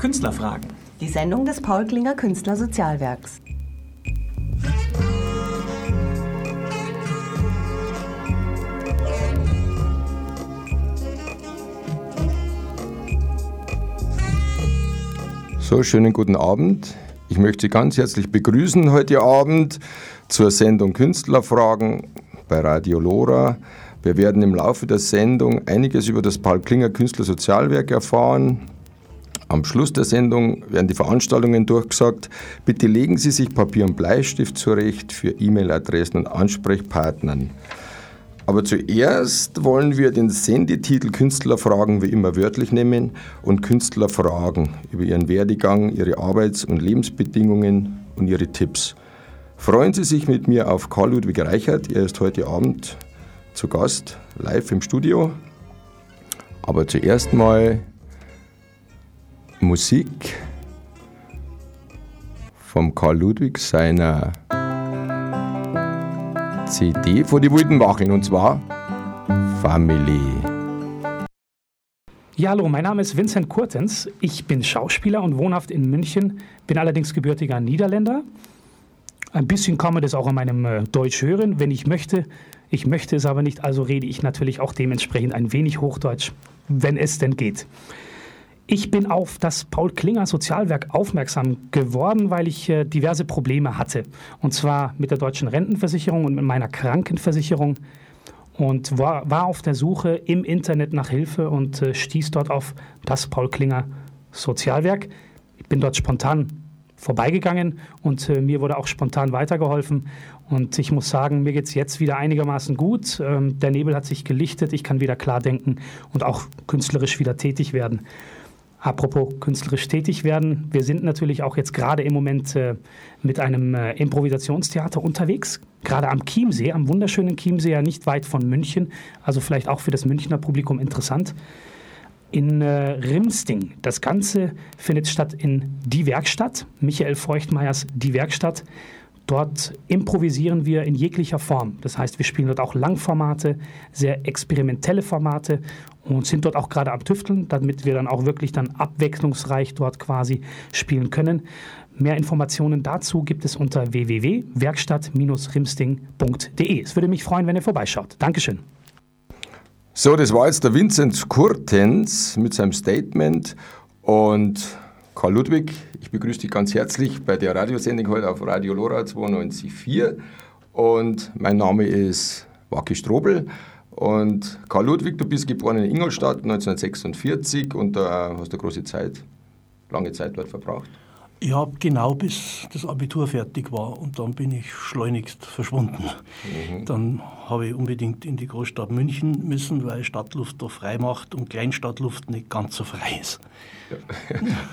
Künstlerfragen. Die Sendung des Paul Klinger Künstlersozialwerks. So, schönen guten Abend. Ich möchte Sie ganz herzlich begrüßen heute Abend zur Sendung Künstlerfragen bei Radio Lora. Wir werden im Laufe der Sendung einiges über das Paul Klinger Künstlersozialwerk erfahren. Am Schluss der Sendung werden die Veranstaltungen durchgesagt. Bitte legen Sie sich Papier und Bleistift zurecht für E-Mail-Adressen und Ansprechpartnern. Aber zuerst wollen wir den Sendetitel Künstlerfragen wie immer wörtlich nehmen und Künstlerfragen über ihren Werdegang, ihre Arbeits- und Lebensbedingungen und ihre Tipps. Freuen Sie sich mit mir auf Karl Ludwig Reichert. Er ist heute Abend zu Gast live im Studio. Aber zuerst mal Musik vom Karl Ludwig seiner CD von die wilden Wacheln und zwar Family. Ja, hallo, mein Name ist Vincent Kurtens. Ich bin Schauspieler und wohnhaft in München, bin allerdings gebürtiger Niederländer. Ein bisschen kann man das auch in meinem äh, Deutsch hören, wenn ich möchte. Ich möchte es aber nicht, also rede ich natürlich auch dementsprechend ein wenig Hochdeutsch, wenn es denn geht. Ich bin auf das Paul Klinger Sozialwerk aufmerksam geworden, weil ich äh, diverse Probleme hatte. Und zwar mit der deutschen Rentenversicherung und mit meiner Krankenversicherung. Und war, war auf der Suche im Internet nach Hilfe und äh, stieß dort auf das Paul Klinger Sozialwerk. Ich bin dort spontan vorbeigegangen und äh, mir wurde auch spontan weitergeholfen. Und ich muss sagen, mir geht es jetzt wieder einigermaßen gut. Ähm, der Nebel hat sich gelichtet, ich kann wieder klar denken und auch künstlerisch wieder tätig werden. Apropos künstlerisch tätig werden, wir sind natürlich auch jetzt gerade im Moment äh, mit einem äh, Improvisationstheater unterwegs, gerade am Chiemsee, am wunderschönen Chiemsee, ja nicht weit von München, also vielleicht auch für das Münchner Publikum interessant. In äh, Rimsting. Das Ganze findet statt in Die Werkstatt, Michael Feuchtmeyers Die Werkstatt. Dort improvisieren wir in jeglicher Form. Das heißt, wir spielen dort auch Langformate, sehr experimentelle Formate und sind dort auch gerade am Tüfteln, damit wir dann auch wirklich dann abwechslungsreich dort quasi spielen können. Mehr Informationen dazu gibt es unter www.werkstatt-rimsting.de. Es würde mich freuen, wenn ihr vorbeischaut. Dankeschön. So, das war jetzt der Vinzenz Kurtens mit seinem Statement und Karl Ludwig, ich begrüße dich ganz herzlich bei der Radiosendung heute auf Radio Lora 92.4 und mein Name ist Waki Strobel und Karl Ludwig, du bist geboren in Ingolstadt 1946 und da hast du große Zeit, lange Zeit dort verbracht. Ich habe genau bis das Abitur fertig war und dann bin ich schleunigst verschwunden. Mhm. Dann habe ich unbedingt in die Großstadt München müssen, weil Stadtluft da frei macht und Kleinstadtluft nicht ganz so frei ist. Ja.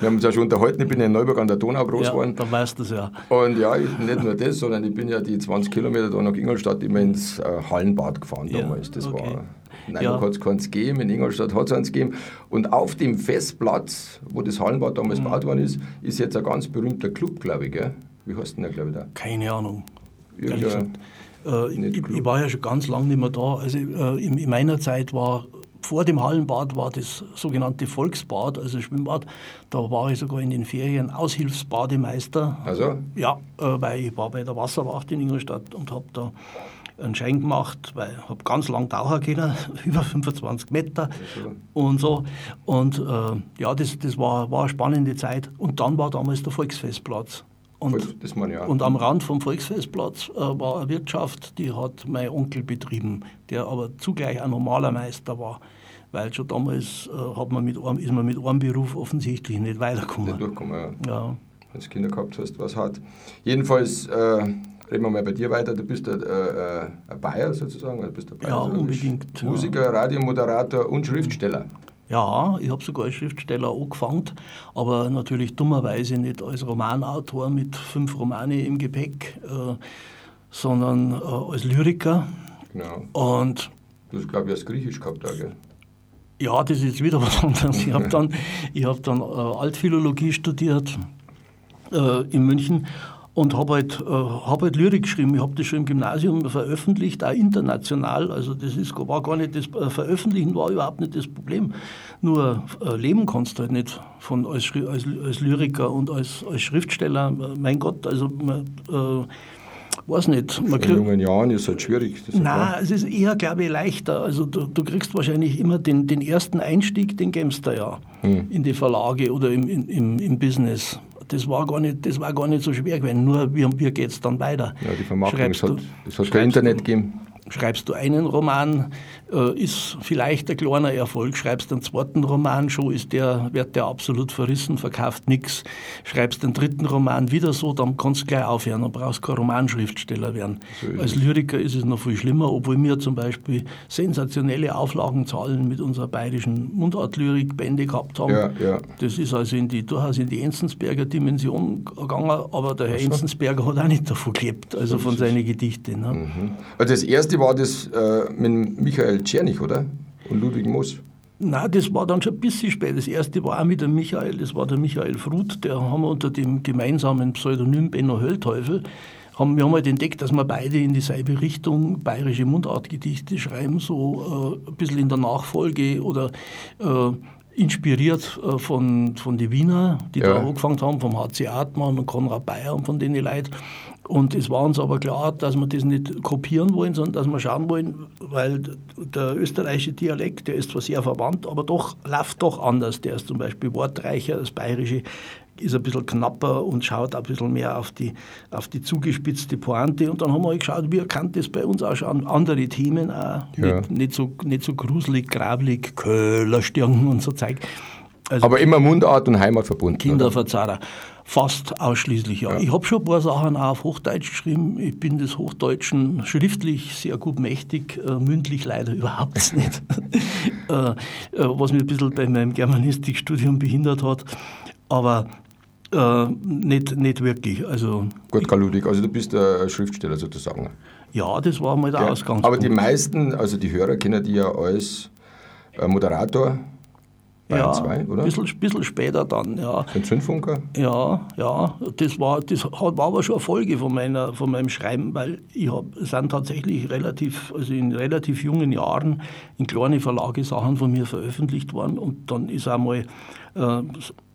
Wir haben uns ja schon unterhalten, ich bin in Neuburg an der Donau groß geworden. Ja, dann weißt du es ja. Und ja, nicht nur das, sondern ich bin ja die 20 Kilometer da nach Ingolstadt immer ins äh, Hallenbad gefahren damals. Das okay. war Nein, ja. hat es keins gegeben, in Ingolstadt hat es eins gegeben. Und auf dem Festplatz, wo das Hallenbad damals mhm. gebaut worden ist, ist jetzt ein ganz berühmter Club, glaube ich. Gell? Wie heißt denn der, glaube ich, da? Keine Ahnung. Äh, ich, ich, war ja schon ganz lange nicht mehr da. Also äh, in, in, meiner Zeit war vor dem Hallenbad war das sogenannte Volksbad, also Schwimmbad. Da war ich sogar in den Ferien Aushilfsbademeister. Also? Ja, äh, weil ich war bei der Wasserwacht in Ingolstadt und habe da einen Schein gemacht, weil ich habe ganz lang tauchen können, über 25 Meter und so. Und äh, ja, das, das war, war eine spannende Zeit. Und dann war damals der Volksfestplatz. Und, und am Rand vom Volksfestplatz äh, war eine Wirtschaft, die hat mein Onkel betrieben, der aber zugleich ein normaler Meister war. Weil schon damals äh, hat man mit einem, ist man mit einem Beruf offensichtlich nicht weitergekommen. Nicht durchgekommen, ja. ja. Wenn du Kinder gehabt hast, was hat. Jedenfalls äh, Reden wir mal bei dir weiter. Du bist ein, äh, ein Bayer sozusagen. Du bist ein Bayer, ja, unbedingt. Musiker, ja. Radiomoderator und Schriftsteller. Ja, ich habe sogar als Schriftsteller angefangen, aber natürlich dummerweise nicht als Romanautor mit fünf Romane im Gepäck, äh, sondern äh, als Lyriker. Genau. Und du hast, glaube ich, als Griechisch gehabt, da, gell? Ja, das ist jetzt wieder was anderes. Ich habe dann, ich hab dann äh, Altphilologie studiert äh, in München und habe halt, äh, hab halt Lyrik geschrieben. Ich habe das schon im Gymnasium veröffentlicht, auch international. Also das ist, war gar nicht das äh, Veröffentlichen war überhaupt nicht das Problem. Nur äh, leben kannst du halt nicht von, als, als, als Lyriker und als, als Schriftsteller. Mein Gott, also man, äh, weiß nicht. Man in jungen Jahren ist es halt schwierig. Nein, es ist eher, glaube ich, leichter. Also du, du kriegst wahrscheinlich immer den, den ersten Einstieg, den gämst du ja hm. in die Verlage oder im, im, im Business das war gar nicht, das war gar nicht so schwer gewesen. Nur wie, wie geht es dann weiter? Ja, die Vermarktung, es hat, es hat kein Internet gegeben. Schreibst du einen Roman, äh, ist vielleicht ein kleiner Erfolg. Schreibst einen zweiten Roman, schon ist der, wird der absolut verrissen, verkauft nichts. Schreibst den dritten Roman wieder so, dann kannst du gleich aufhören, dann brauchst du kein Romanschriftsteller werden. So Als Lyriker ist es noch viel schlimmer, obwohl wir zum Beispiel sensationelle Auflagenzahlen mit unserer bayerischen Mundartlyrik-Bände gehabt haben. Ja, ja. Das ist also in die, durchaus in die Enzensberger Dimension gegangen, aber der Herr Enzensberger hat auch nicht davon gelebt, also von seinen Gedichten. Ne? Mhm. Also das erste war das äh, mit Michael Czernig, oder? Und Ludwig Moos. Nein, das war dann schon ein bisschen spät. Das erste war auch mit dem Michael, das war der Michael Fruth, der haben wir unter dem gemeinsamen Pseudonym Benno Höllteufel, haben wir haben halt entdeckt, dass wir beide in dieselbe Richtung bayerische Mundartgedichte schreiben, so äh, ein bisschen in der Nachfolge oder äh, inspiriert äh, von, von den Wiener, die ja. da angefangen haben, vom HC Artmann und Konrad Bayer und von denen Leuten. Und es war uns aber klar, dass wir das nicht kopieren wollen, sondern dass wir schauen wollen, weil der österreichische Dialekt, der ist zwar sehr verwandt, aber doch läuft doch anders. Der ist zum Beispiel wortreicher, das bayerische ist ein bisschen knapper und schaut ein bisschen mehr auf die, auf die zugespitzte Pointe. Und dann haben wir halt geschaut, wie kann das bei uns ausschauen. Andere Themen auch, ja. nicht, nicht, so, nicht so gruselig, grablich, Köhlerstirn und so Zeug. Also aber immer Mundart und Heimat verbunden. Kinderverzahrer. Fast ausschließlich, ja. ja. Ich habe schon ein paar Sachen auch auf Hochdeutsch geschrieben. Ich bin des Hochdeutschen schriftlich sehr gut mächtig, äh, mündlich leider überhaupt nicht. äh, äh, was mich ein bisschen bei meinem Germanistikstudium behindert hat. Aber äh, nicht, nicht wirklich. Also, gut, Karl Ludwig, also du bist ein Schriftsteller sozusagen. Ja, das war mal der ja, Ausgangspunkt. Aber die meisten, also die Hörer kennen die ja als äh, Moderator Bayern ja, 2, oder? Ein bisschen, bisschen später dann, ja. Ein Zündfunker? Ja, ja. Das war, das war aber schon eine Folge von, meiner, von meinem Schreiben, weil ich hab, sind tatsächlich relativ, also in relativ jungen Jahren in kleine Verlage Sachen von mir veröffentlicht worden und dann ist einmal äh,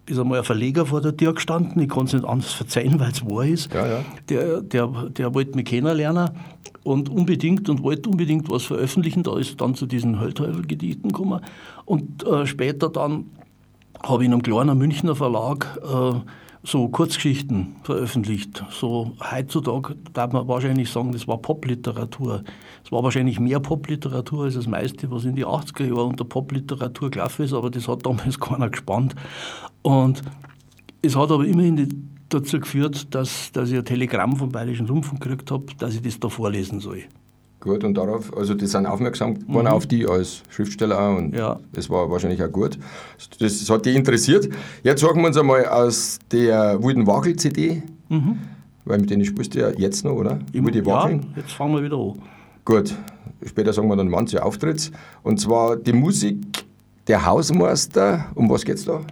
ist einmal ein Verleger vor der Tür gestanden, ich kann es nicht anders verzeihen, weil es wahr ist. Ja, ja. Der, der, der wollte mich kennenlernen und unbedingt und wollte unbedingt was veröffentlichen. Da ist dann zu diesen Höllteufel-Gedichten gekommen. Und äh, später dann habe ich in einem kleinen Münchner Verlag äh, so Kurzgeschichten veröffentlicht. So heutzutage darf man wahrscheinlich sagen, das war Popliteratur. Es war wahrscheinlich mehr Popliteratur als das meiste, was in die 80er Jahre unter Popliteratur gelaufen ist, aber das hat damals keiner gespannt. Und es hat aber immerhin dazu geführt, dass, dass ich ein Telegramm vom Bayerischen Rundfunk gekriegt habe, dass ich das da vorlesen soll. Gut, und darauf, also die sind aufmerksam geworden mhm. auf die als Schriftsteller auch und ja. das war wahrscheinlich auch gut. Das, das hat die interessiert. Jetzt sagen wir uns einmal aus der Wilden Wagel CD, mhm. weil mit denen spielst du ja jetzt noch, oder? Im, ja, jetzt fangen wir wieder an. Gut, später sagen wir dann manche Auftritts. Und zwar die Musik der Hausmeister, um was geht's da?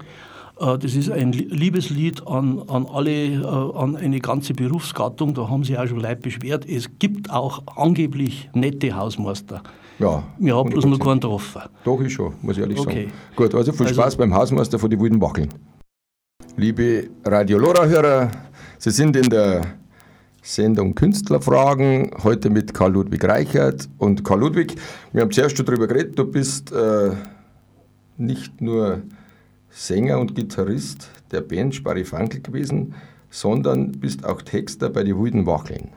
Äh, das ist ein Liebeslied an, an alle, äh, an eine ganze Berufsgattung. Da haben sich auch schon Leute beschwert. Es gibt auch angeblich nette Hausmeister. Ja. Wir haben bloß noch keinen getroffen. Doch, ich schon, muss ich ehrlich okay. sagen. Gut, also viel Spaß also, beim Hausmeister von die Wilden Wackeln. Liebe Radio Lora-Hörer, Sie sind in der Sendung Künstlerfragen, heute mit Karl Ludwig Reichert. Und Karl Ludwig, wir haben zuerst schon darüber geredet, du bist äh, nicht nur Sänger und Gitarrist der Band Sparifankel gewesen, sondern bist auch Texter bei die Wilden Wacheln.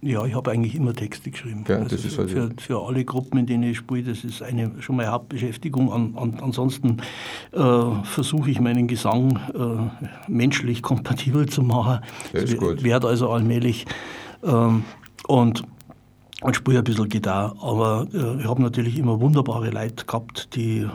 Ja, ich habe eigentlich immer Texte geschrieben. Ja, also für, halt für, für, alle Gruppen, in denen ich spiele, das ist eine, schon meine Hauptbeschäftigung. An, an, ansonsten äh, versuche ich meinen Gesang äh, menschlich kompatibel zu machen. Das ist gut. Werde also allmählich ähm, und, und spiele ein bisschen Gitarre. Aber äh, ich habe natürlich immer wunderbare Leute gehabt, die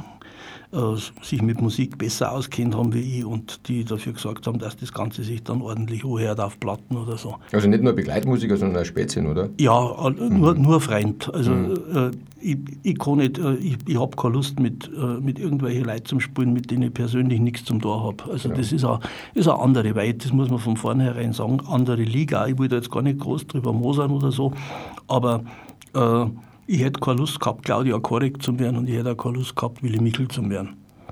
sich mit Musik besser auskennt haben wie ich und die dafür gesorgt haben, dass das Ganze sich dann ordentlich anhört auf Platten oder so. Also nicht nur Begleitmusiker, sondern auch Spätzchen, oder? Ja, nur, mhm. nur Freund. Also mhm. äh, ich, ich kann nicht, äh, ich, ich habe keine Lust mit, äh, mit irgendwelchen Leuten zum Spielen, mit denen ich persönlich nichts zum Tor habe. Also ja. das ist eine, ist eine andere Welt, das muss man von vornherein sagen. Andere Liga. Ich will da jetzt gar nicht groß drüber mosern oder so, aber äh, ich hätte keine Lust gehabt, Claudia Korek zu werden und ich hätte auch keine Lust gehabt, Willi Michel zu werden.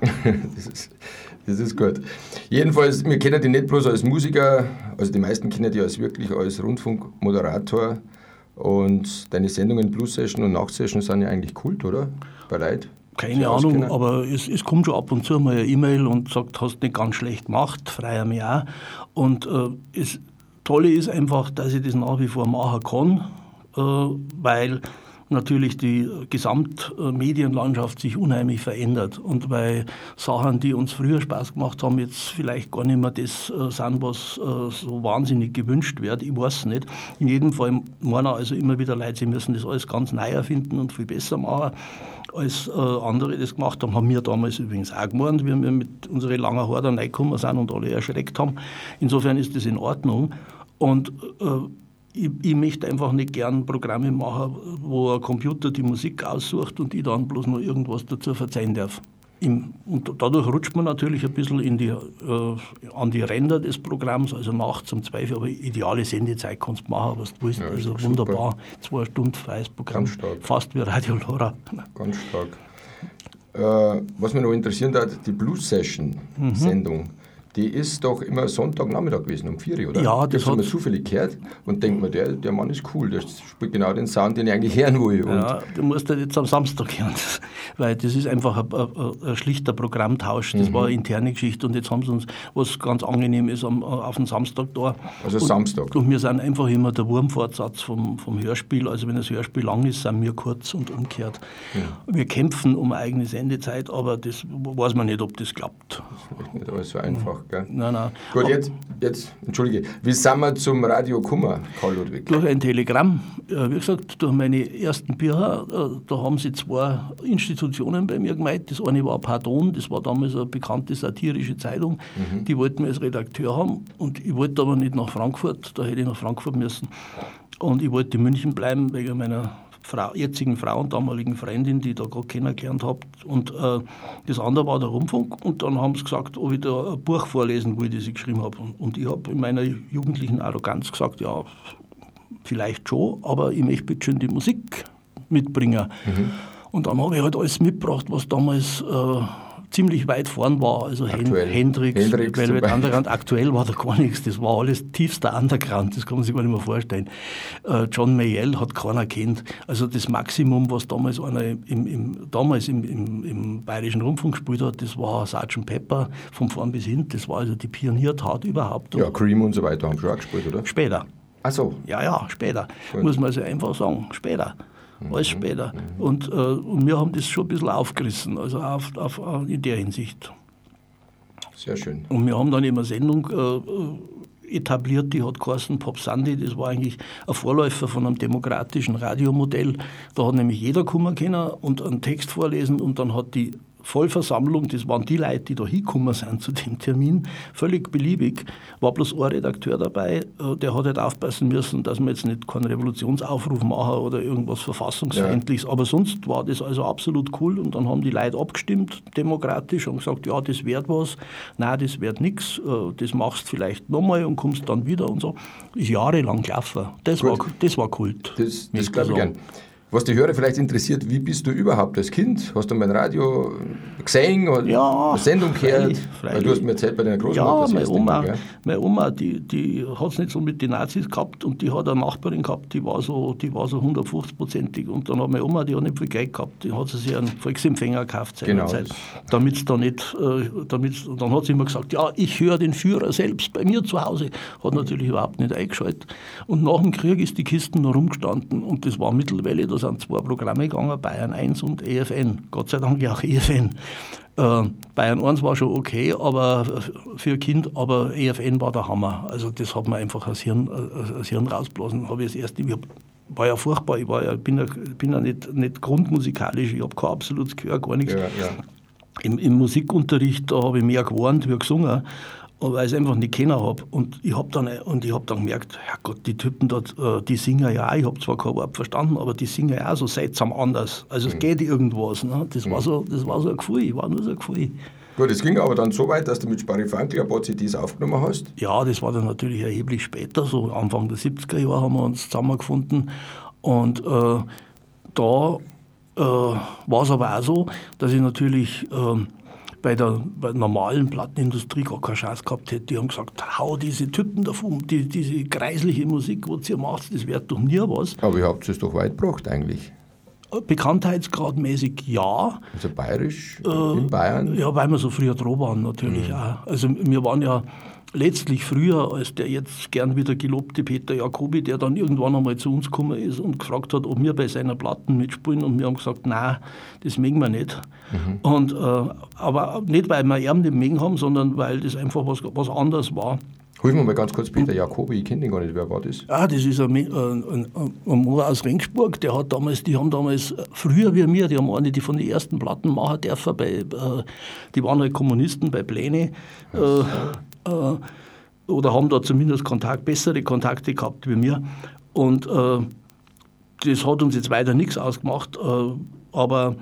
das, ist, das ist gut. Jedenfalls, wir kennen dich nicht bloß als Musiker, also die meisten kennen dich als wirklich als Rundfunkmoderator. Und deine Sendungen Plus Session und Nacht Session sind ja eigentlich Kult, oder? Bei Leid? Keine Ahnung, aber es, es, kommt schon ab und zu mal eine E-Mail und sagt, hast nicht ganz schlecht gemacht, freier mir auch. Und äh, das Tolle ist einfach, dass ich das nach wie vor machen kann, äh, weil natürlich die Gesamtmedienlandschaft sich unheimlich verändert und weil Sachen, die uns früher Spaß gemacht haben, jetzt vielleicht gar nicht mehr das äh, sind, was äh, so wahnsinnig gewünscht wird. Ich weiß nicht. In jedem Fall meinen also immer wieder Leute, sie müssen das alles ganz neu erfinden und viel besser machen als äh, andere das gemacht haben, haben wir damals übrigens auch gemeint, wie wir mit unseren langen Haaren reingekommen sind und alle erschreckt haben. Insofern ist das in Ordnung. Und äh, ich, ich, möchte einfach nicht gern Programme machen, wo ein Computer die Musik aussucht und ich dann bloß noch irgendwas dazu verzeihen darf. Im, und dadurch rutscht man natürlich ein bisschen in die, äh, an die Ränder des Programms, also nachts um zwei, aber ideale Sendezeit kannst du machen, was du willst. Ja, also wunderbar, zwei Stunden freies Programm, fast wie Radio Lora. Ganz stark. Äh, was mich noch interessiert hat, die Blues Session Sendung. Mhm die ist doch immer Sonntagnachmittag gewesen, um 4 Uhr, oder? Ja, das, das hat man zufällig gehört und denkt man, der, der Mann ist cool, der spielt genau den Sound, den ich eigentlich hören will. Und ja, du musst halt jetzt am Samstag hören, weil das ist einfach ein, ein, ein schlichter Programmtausch, das mhm. war eine interne Geschichte und jetzt haben sie uns, was ganz angenehm ist, am, auf den Samstag da. Also und, Samstag. Und wir sind einfach immer der Wurmfortsatz vom, vom Hörspiel, also wenn das Hörspiel lang ist, sind wir kurz und umgekehrt. Ja. Wir kämpfen um eine eigene Sendezeit, aber das weiß man nicht, ob das klappt. Das ist nicht alles so einfach gell? Nein, nein. Gut, jetzt, jetzt, entschuldige, wie sind wir zum Radio Kummer, Karl Ludwig? Durch ein Telegramm. Wie gesagt, durch meine ersten Bücher, äh, da haben sie zwei Institutionen bei mir gemeint. Das eine war Pardon, das war damals eine bekannte satirische Zeitung. Mhm. Die wollten mich als Redakteur haben und ich wollte aber nicht nach Frankfurt, da hätte ich nach Frankfurt müssen. Und ich wollte in München bleiben wegen meiner Frau, jetzigen Frau und damaligen Freundin, die ich da gerade kennengelernt habe. Und äh, das andere war der Rundfunk. Und dann haben sie gesagt, ob ich da ein Buch vorlesen will, das ich geschrieben habe. Und, ich habe in meiner jugendlichen Arroganz gesagt, ja, vielleicht schon, aber ich möchte bitte schön die Musik mitbringen. Mhm. Und dann habe ich halt alles mitgebracht, was damals äh, ziemlich weit vorn war. Also aktuell. Hendrix, Hendrix Velvet Underground. Aktuell war da gar nichts. Das war alles tiefster Underground. Das kann man sich gar nicht mehr vorstellen. Äh, John Mayall hat keiner kennt. Also das Maximum, was damals einer im, im damals im, im, im, Bayerischen Rundfunk gespielt hat, das war Sgt. Pepper von vorn bis hin. Das war also die Pioniertat überhaupt. Ja, Cream und so weiter haben schon auch gespielt, oder? Später. Ach so. Ja, ja, später. Gut. Muss man also einfach sagen. Später alles später. Und, äh, und wir haben das schon ein bisschen aufgerissen, also auf, auf, in der Hinsicht. Sehr schön. Und wir haben dann immer eine Sendung äh, etabliert, die hat geheißen Pop Sunday, das war eigentlich ein Vorläufer von einem demokratischen Radiomodell. Da hat nämlich jeder kommen können und einen Text vorlesen und dann hat die Vollversammlung, das waren die Leute, die da hingekommen sind zu dem Termin, völlig beliebig. War bloß ein Redakteur dabei, äh, der hat halt aufpassen müssen, dass wir jetzt nicht keinen Revolutionsaufruf machen oder irgendwas Verfassungsfeindliches. Ja. Aber sonst war das also absolut cool und dann haben die Leute abgestimmt, demokratisch, und gesagt, ja, das wird was, nein, das wird nichts, äh, das machst vielleicht nochmal und kommst dann wieder und so. Ist jahrelang gelaufen. Das, war, das war Kult. Das, das glaube ich gern. Was die Hörer vielleicht interessiert, wie bist du überhaupt als Kind? Hast du mein Radio gesehen oder ja, eine Sendung gehört? Freilich, Du hast mir erzählt bei deiner Großmutter. Ja, meine Oma, meine Oma, die, die hat es nicht so mit den Nazis gehabt und die hat eine Nachbarin gehabt, die war so, die war so 150-prozentig. Und dann hat meine Oma, die hat nicht viel Geld gehabt, die hat sie sich einen Volksempfänger gekauft seinerzeit. Genau. Damit da nicht, äh, damit, dann hat sie immer gesagt, ja, ich höre den Führer selbst bei mir zu Hause. Hat natürlich überhaupt nicht eingeschaltet. Und nach dem Krieg ist die Kisten noch rumgestanden und das war mittlerweile, das sind zwei Programme gegangen, Bayern 1 und EFN. Gott sei Dank ja auch EFN. Äh, Bayern 1 war schon okay, aber für ein Kind, aber EFN war der Hammer. Also das hat mir einfach das Hirn, das Hirn rausblasen. Habe ich das erste, ich war ja furchtbar, ich war ja, bin ja, bin ja nicht, nicht grundmusikalisch, ich habe kein absolutes Gehör, gar nichts. Ja, ja. im, im Musikunterricht, da habe ich mehr gewarnt wie gesungen weil ich es einfach nicht kennen habe. Und ich habe dann, hab dann gemerkt, Herrgott, die Typen dort, äh, die singen ja auch, ich habe zwar kein Wort verstanden, aber die singen ja auch so seltsam anders. Also es mhm. geht irgendwas. Ne? Das, mhm. war so, das war so ein Gefühl, ich war nur so ein Gefühl. Gut, es ging aber dann so weit, dass du mit Sparifankel ein paar CDs aufgenommen hast? Ja, das war dann natürlich erheblich später, so Anfang der 70er Jahre haben wir uns zusammengefunden. Und äh, da äh, war es aber auch so, dass ich natürlich äh, bei, der, bei der normalen Plattenindustrie gar keine Chance gehabt hätte. Die haben gesagt, hau diese Typen davon, die, diese kreisliche Musik, was ihr macht, das wird doch nie was. Aber ihr habt es doch weit gebracht eigentlich. Bekanntheitsgradmäßig ja. Also bayerisch äh, in Bayern? Ja, weil wir so früher dran waren natürlich mhm. auch. Also wir waren ja letztlich früher als der jetzt gern wieder gelobte Peter Jacobi, der dann irgendwann einmal zu uns gekommen ist und gefragt hat, ob wir bei seiner Platten mitspielen und wir haben gesagt, nein, das mögen wir nicht. Mhm. Und, äh, aber nicht, weil wir ihn nicht mögen haben, sondern weil das einfach was, was anderes war. Holen wir mal ganz kurz Peter Jacobi, ich kenne den gar nicht, wer war das? Ah, das ist ein, ein, ein, ein Mann aus Rengsburg, der hat damals, die haben damals, früher wie wir, die haben eine die von den ersten Platten machen dürfen, bei, äh, die waren halt Kommunisten bei Pläne. Äh, äh, oder haben da zumindest Kontakt, bessere Kontakte gehabt wie mir. Und äh, das hat uns jetzt weiter nichts ausgemacht, äh, aber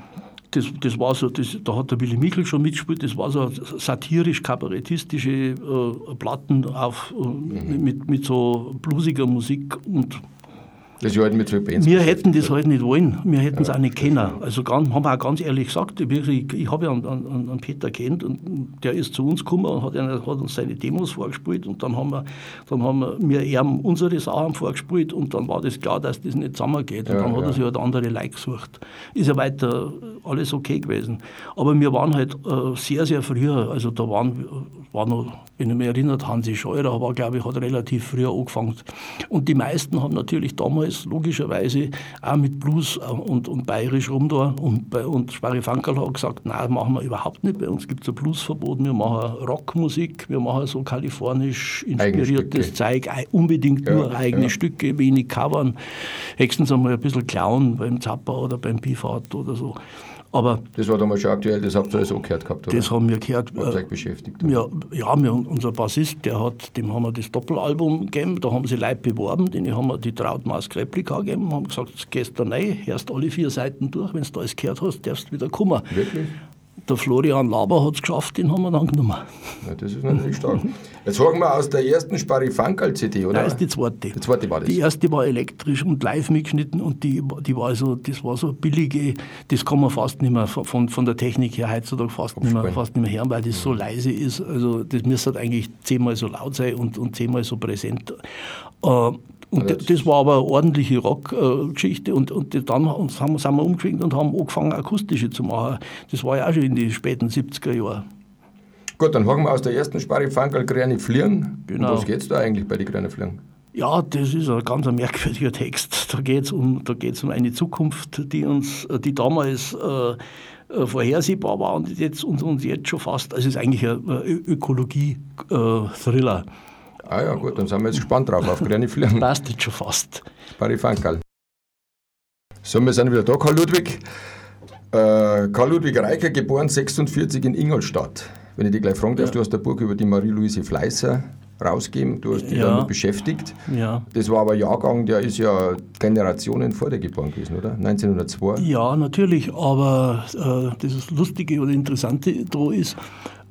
das, das war so, das, da hat der Willy Michel schon mitgespielt, das war so satirisch-kabarettistische äh, Platten auf, äh, mhm. mit, mit so bluesiger Musik und das halt mit so Bands wir hätten das halt nicht wollen, wir hätten es ja, auch nicht kennen. Also ganz, haben wir auch ganz ehrlich gesagt, ich, ich habe ja einen, einen, einen, Peter kennt und der ist zu uns gekommen und hat, hat, uns seine Demos vorgespielt und dann haben wir, dann haben wir, wir ihm unsere Sachen vorgespielt und dann war das klar, dass das nicht zusammengeht. Und ja, dann hat ja. er sich halt andere Like gesucht. Ist ja weiter alles okay gewesen. Aber wir waren halt äh, sehr, sehr früher, also da waren, war noch, wenn ich mich erinnert, Hansi Scheurer war, glaube ich, hat relativ früher angefangen. Und die meisten haben natürlich damals damals logischerweise auch mit Blues und, und bayerisch rum da. Und, und Sparri Fankerl hat gesagt, nein, machen wir überhaupt nicht. Bei uns gibt es ein Bluesverbot. Wir machen Rockmusik, wir machen so kalifornisch inspiriertes Zeug, unbedingt ja, nur eigene ja. Stücke, wenig covern. Höchstens einmal ein bisschen klauen beim Zappa oder beim Bifahrt oder so. Aber das war damals schon aktuell, das habt ihr alles auch gehört gehabt, oder? Das haben wir gehört. Habt euch beschäftigt? Ja, ja wir, unser Bassist, der hat, dem haben wir das Doppelalbum gegeben, da haben sie Leute beworben, denen haben wir die Trautmask Replika gegeben, haben gesagt, gehst du rein, hörst alle vier Seiten durch, wenn du alles gehört hast, darfst du wieder kommen. Wirklich? Der Florian Laber hat es geschafft, den haben wir dann genommen. Ja, das ist natürlich stark. Jetzt sagen wir aus der ersten Sparifankal-CD, oder? Nein, ist die zweite. Die zweite war das. Die erste war elektrisch und live mitgeschnitten und die, die war so, das war so billige, das kann man fast nicht mehr von, von der Technik her heutzutage fast nicht, mehr, fast nicht mehr hören, weil das so leise ist. Also das müsste halt eigentlich zehnmal so laut sein und, und zehnmal so präsent. Äh, und das, das war aber eine ordentliche Rockgeschichte. und, und dann haben, sind wir umgeschwenkt und haben angefangen, akustische zu machen. Das war ja auch schon in den späten 70er Jahren. Gut, dann fangen wir aus der ersten Sparre Fankel Grüne Fliegen. Genau. Um was geht es da eigentlich bei den Grünen Fliegen? Ja, das ist ein ganz merkwürdiger Text. Da geht es um, um eine Zukunft, die uns, die damals äh, äh, vorhersehbar war und jetzt, uns, uns jetzt schon fast, also es ist eigentlich ein Ökologie-Thriller. Äh, Ah ja, gut, dann sind wir jetzt gespannt drauf, auf grüne Fliegen. Passt jetzt schon fast. Parifankerl. So, wir sind wieder da, Karl Ludwig. Äh, Karl Ludwig Reicher, geboren 46 in Ingolstadt. Wenn ich dich gleich fragen darf, ja. du hast ein Buch über die Marie-Louise Fleißer rausgegeben, du hast dich ja. damit beschäftigt. Ja. Das war aber ein Jahrgang, der ist ja Generationen vor dir geboren gewesen, oder? 1902? Ja, natürlich, aber äh, das Lustige oder Interessante da ist,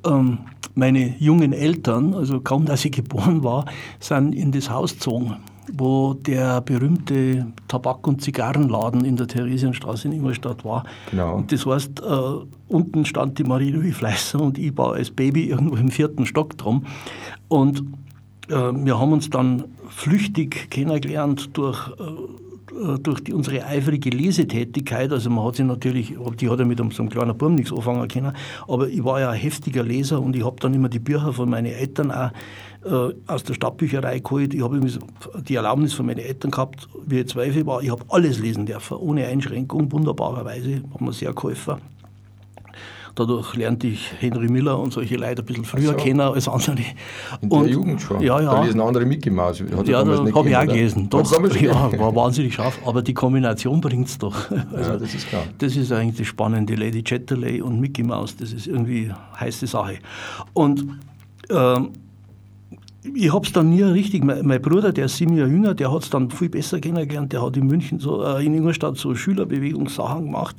ähm, meine jungen Eltern, also kaum dass ich geboren war, sind in das Haus gezogen, wo der berühmte Tabak- und Zigarrenladen in der Theresienstraße in Ingolstadt war. Genau. Und das heißt, äh, unten stand die Marie-Louis Fleißer und ich war als Baby irgendwo im vierten Stock drum. Und äh, wir haben uns dann flüchtig kennengelernt durch äh, durch die, unsere eifrige Lesetätigkeit, also man hat sich natürlich, die hat ja mit so einem kleinen Burm nichts anfangen können, aber ich war ja ein heftiger Leser und ich habe dann immer die Bücher von meinen Eltern auch äh, aus der Stadtbücherei geholt. Ich habe die Erlaubnis von meinen Eltern gehabt, wie ich zwölf war, ich habe alles lesen dürfen, ohne Einschränkung, wunderbarerweise, hat mir sehr geholfen. Dadurch lernte ich Henry Miller und solche Leute ein bisschen früher so. kennen als andere. In und, der Jugend schon. Ja, ja. Da lesen andere Mickey Mouse. Hat ja, da habe ich auch gelesen. Doch, ja, war wahnsinnig scharf. Aber die Kombination bringt es doch. Also, Ja, das ist klar. Das ist eigentlich das Spannende. Lady Chatterley und Mickey Mouse, das ist irgendwie heiße Sache. Und ähm, ich habe es dann nie richtig, mein, mein Bruder, der ist sieben Jahre jünger, der hat es dann viel besser kennengelernt, der hat in München, so, äh, in Ingolstadt so Schülerbewegungssachen gemacht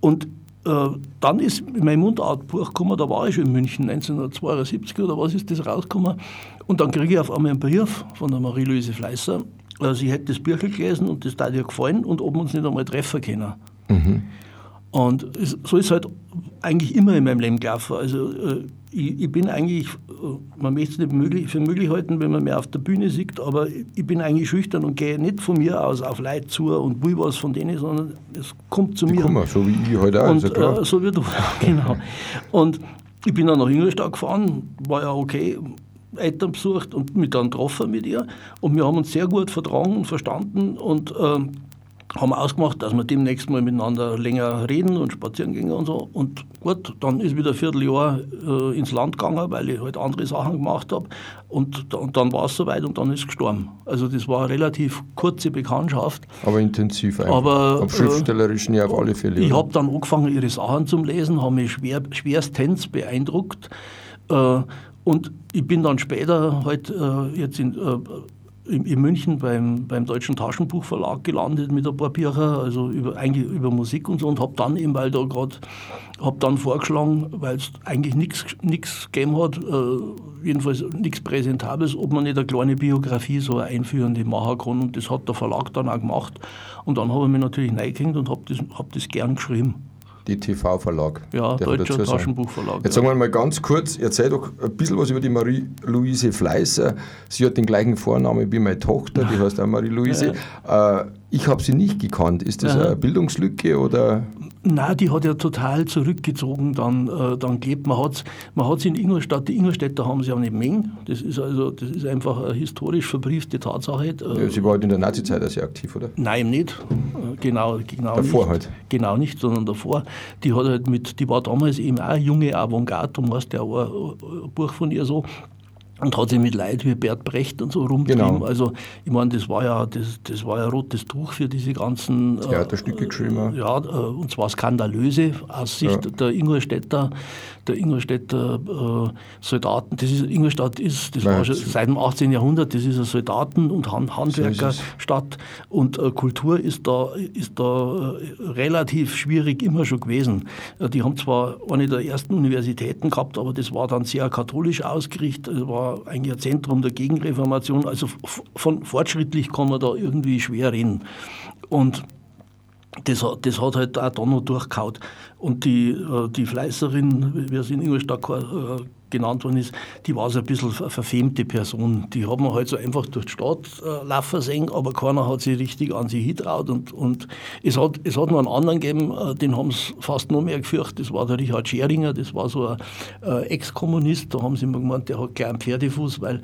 und dann ist mein Mundartbuch gekommen, da war ich schon in München, 1972 oder was ist das rausgekommen und dann kriege ich auf einmal einen Brief von der Marie-Louise Fleißer, äh, sie hätte das Bücher gelesen und das hat ihr gefallen und ob wir uns nicht einmal treffen können. Und es, so ist halt eigentlich immer in meinem Leben gelaufen. Also äh, ich, ich, bin eigentlich, äh, man möchte es nicht möglich, für möglich halten, wenn man mehr auf der Bühne sieht, aber ich bin eigentlich schüchtern und gehe nicht von mir aus auf Leute zu und will was von denen, sondern es kommt zu Die mir. kommen, so wie ich heute auch. Und ja klar. äh, so wie du, genau. Und ich bin dann nach Ingolstadt gefahren, war ja okay, Eltern besucht und mich dann getroffen mit ihr. Und wir haben uns sehr gut vertragen und verstanden und ähm, haben ausgemacht, dass wir demnächst mal miteinander länger reden und spazieren gehen und so. Und gut, dann ist wieder ein Vierteljahr äh, ins Land gegangen, weil ich halt andere Sachen gemacht habe. Und, und dann war es soweit und dann ist es gestorben. Also das war eine relativ kurze Bekanntschaft. aber intensiv einfach. aber, Am schriftstellerischen ja auf alle Fälle. Ich habe dann angefangen, ihre Sachen zu lesen, habe mich schwer, schwerstens beeindruckt. Äh, und ich bin dann später halt äh, jetzt in, äh, in, in München beim, beim Deutschen Taschenbuchverlag gelandet mit ein paar Büchern, also über, eigentlich über Musik und so und habe dann eben, weil da gerade, habe dann vorgeschlagen, weil es eigentlich nichts gegeben hat, äh, jedenfalls nichts Präsentables, ob man nicht eine kleine Biografie, so einführende machen kann und das hat der Verlag dann auch gemacht und dann habe ich mich natürlich reingehängt und habe das, hab das gern geschrieben. Die TV-Verlag. Ja, ich Deutscher. Taschenbuchverlag. Jetzt ja. sagen wir mal ganz kurz, erzähl doch ein bisschen was über die Marie-Louise Fleißer. Sie hat den gleichen Vornamen wie meine Tochter, die heißt auch Marie-Louise. Äh, ich habe sie nicht gekannt. Ist das eine Bildungslücke oder? Nein, die hat ja total zurückgezogen dann, äh, dann gelebt. Man hat man hat's in Ingolstadt, die Ingolstädter haben sie ja nicht Menge. Das ist also, das ist einfach eine historisch verbriefte Tatsache. Äh, Ja, sie war halt in der Nazizeit sehr aktiv, oder? Nein, nicht. Äh, Genau, genau Davor nicht. halt. Genau nicht, sondern davor. Die hat halt mit, die war damals eben auch junge Avantgarde, du hast ja auch ein, ein Buch von ihr so. Und hat sich mit Leuten wie Bert Brecht und so rumgetrieben. Genau. Also, ich meine, das war ja das, das war ja rotes Tuch für diese ganzen äh, Theaterstücke geschrieben. auch. ja, äh, und zwar skandalöse aus Sicht Ja. der Ingolstädter, der Ingolstädter äh, Soldaten. Das ist, Ingolstadt ist, das Nein, war schon seit dem 18. Jahrhundert, das ist eine Soldaten- und Hand. Handwerkerstadt. und äh, Kultur ist da, ist da äh, relativ schwierig immer schon gewesen. Äh, die haben zwar eine der ersten Universitäten gehabt, aber das war dann sehr katholisch ausgerichtet. Es eigentlich ein Zentrum der Gegenreformation. Also von fortschrittlich kann man da irgendwie schwer reden. Und das, hat- das hat halt auch da noch durchgehauen. Und die, äh, die Fleißerin, wie es in Ingolstadt genannt worden ist, die war so ein bisschen eine verfemte Person. Die hat man halt so einfach durch die Stadt äh, laufen sehen, aber keiner hat sich richtig an sie hintraut. Und, und es, hat, es hat noch einen anderen gegeben, äh, den haben sie fast noch mehr gefürchtet, das war der Richard Scheringer, das war so ein äh, Ex-Kommunist, da haben sie immer gemeint, der hat gleich einen Pferdefuß, weil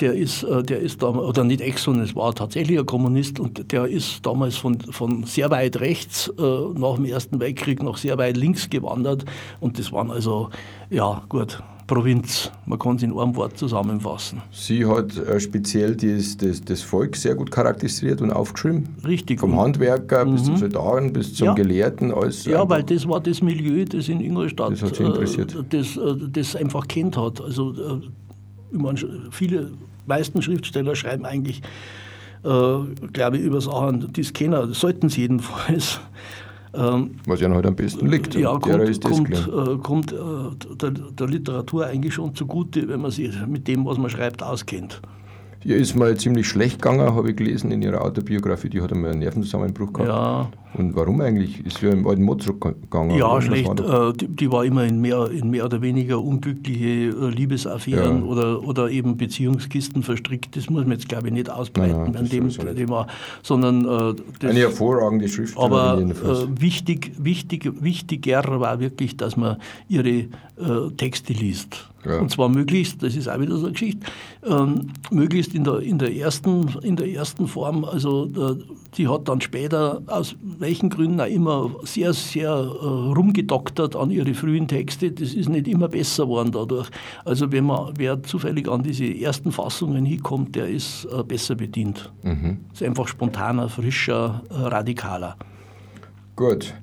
der ist, äh, der ist da, oder nicht Ex, sondern es war tatsächlich ein Kommunist und der ist damals von, von sehr weit rechts äh, nach dem Ersten Weltkrieg nach sehr weit links gewandert und das waren also, ja gut, Provinz, man kann es in einem Wort zusammenfassen. Sie hat äh, speziell das, das, das Volk sehr gut charakterisiert und aufgeschrieben. Richtig. Vom Handwerker bis zum Soldaten bis zum Ja. Gelehrten. Alles Ja, weil das war das Milieu, das in Ingolstadt Das hat Sie interessiert. äh, das, äh, das einfach kennt hat. Also ich meine, viele, meisten Schriftsteller schreiben eigentlich, äh, glaube ich, über Sachen, die es kennen, das sollten sie jedenfalls. Ähm, was ihnen halt am besten liegt. ja, kommt, kommt, äh, kommt äh, der, der Literatur eigentlich schon zugute, wenn man sich mit dem, was man schreibt, auskennt. Ihr ist mal ziemlich schlecht gegangen, habe ich gelesen in ihrer Autobiografie. Die hat einmal einen Nervenzusammenbruch gehabt. Ja, Und warum eigentlich? Ist sie im alten Mozart gegangen? Ja, schlecht. Äh, die, die war immer in mehr, in mehr oder weniger unglückliche äh, Liebesaffären Ja. oder, oder eben Beziehungskisten verstrickt. Das muss man jetzt, glaube ich, nicht ausbreiten Nein, nein, an dem nicht. Thema, sondern äh, das, Eine hervorragende Schriftstellerin aber äh, wichtig, wichtig, wichtiger war wirklich, dass man ihre äh, Texte liest. Ja. Und zwar möglichst, das ist auch wieder so eine Geschichte, ähm, möglichst in der, in, der ersten, in der ersten Form. Also äh, sie hat dann später aus welchen Gründen auch immer, sehr, sehr äh, rumgedoktert an ihre frühen Texte. Das ist nicht immer besser geworden dadurch. Also wenn man, wer zufällig an diese ersten Fassungen hinkommt, der ist äh, besser bedient. Mhm. Ist einfach spontaner, frischer, äh, radikaler. Gut.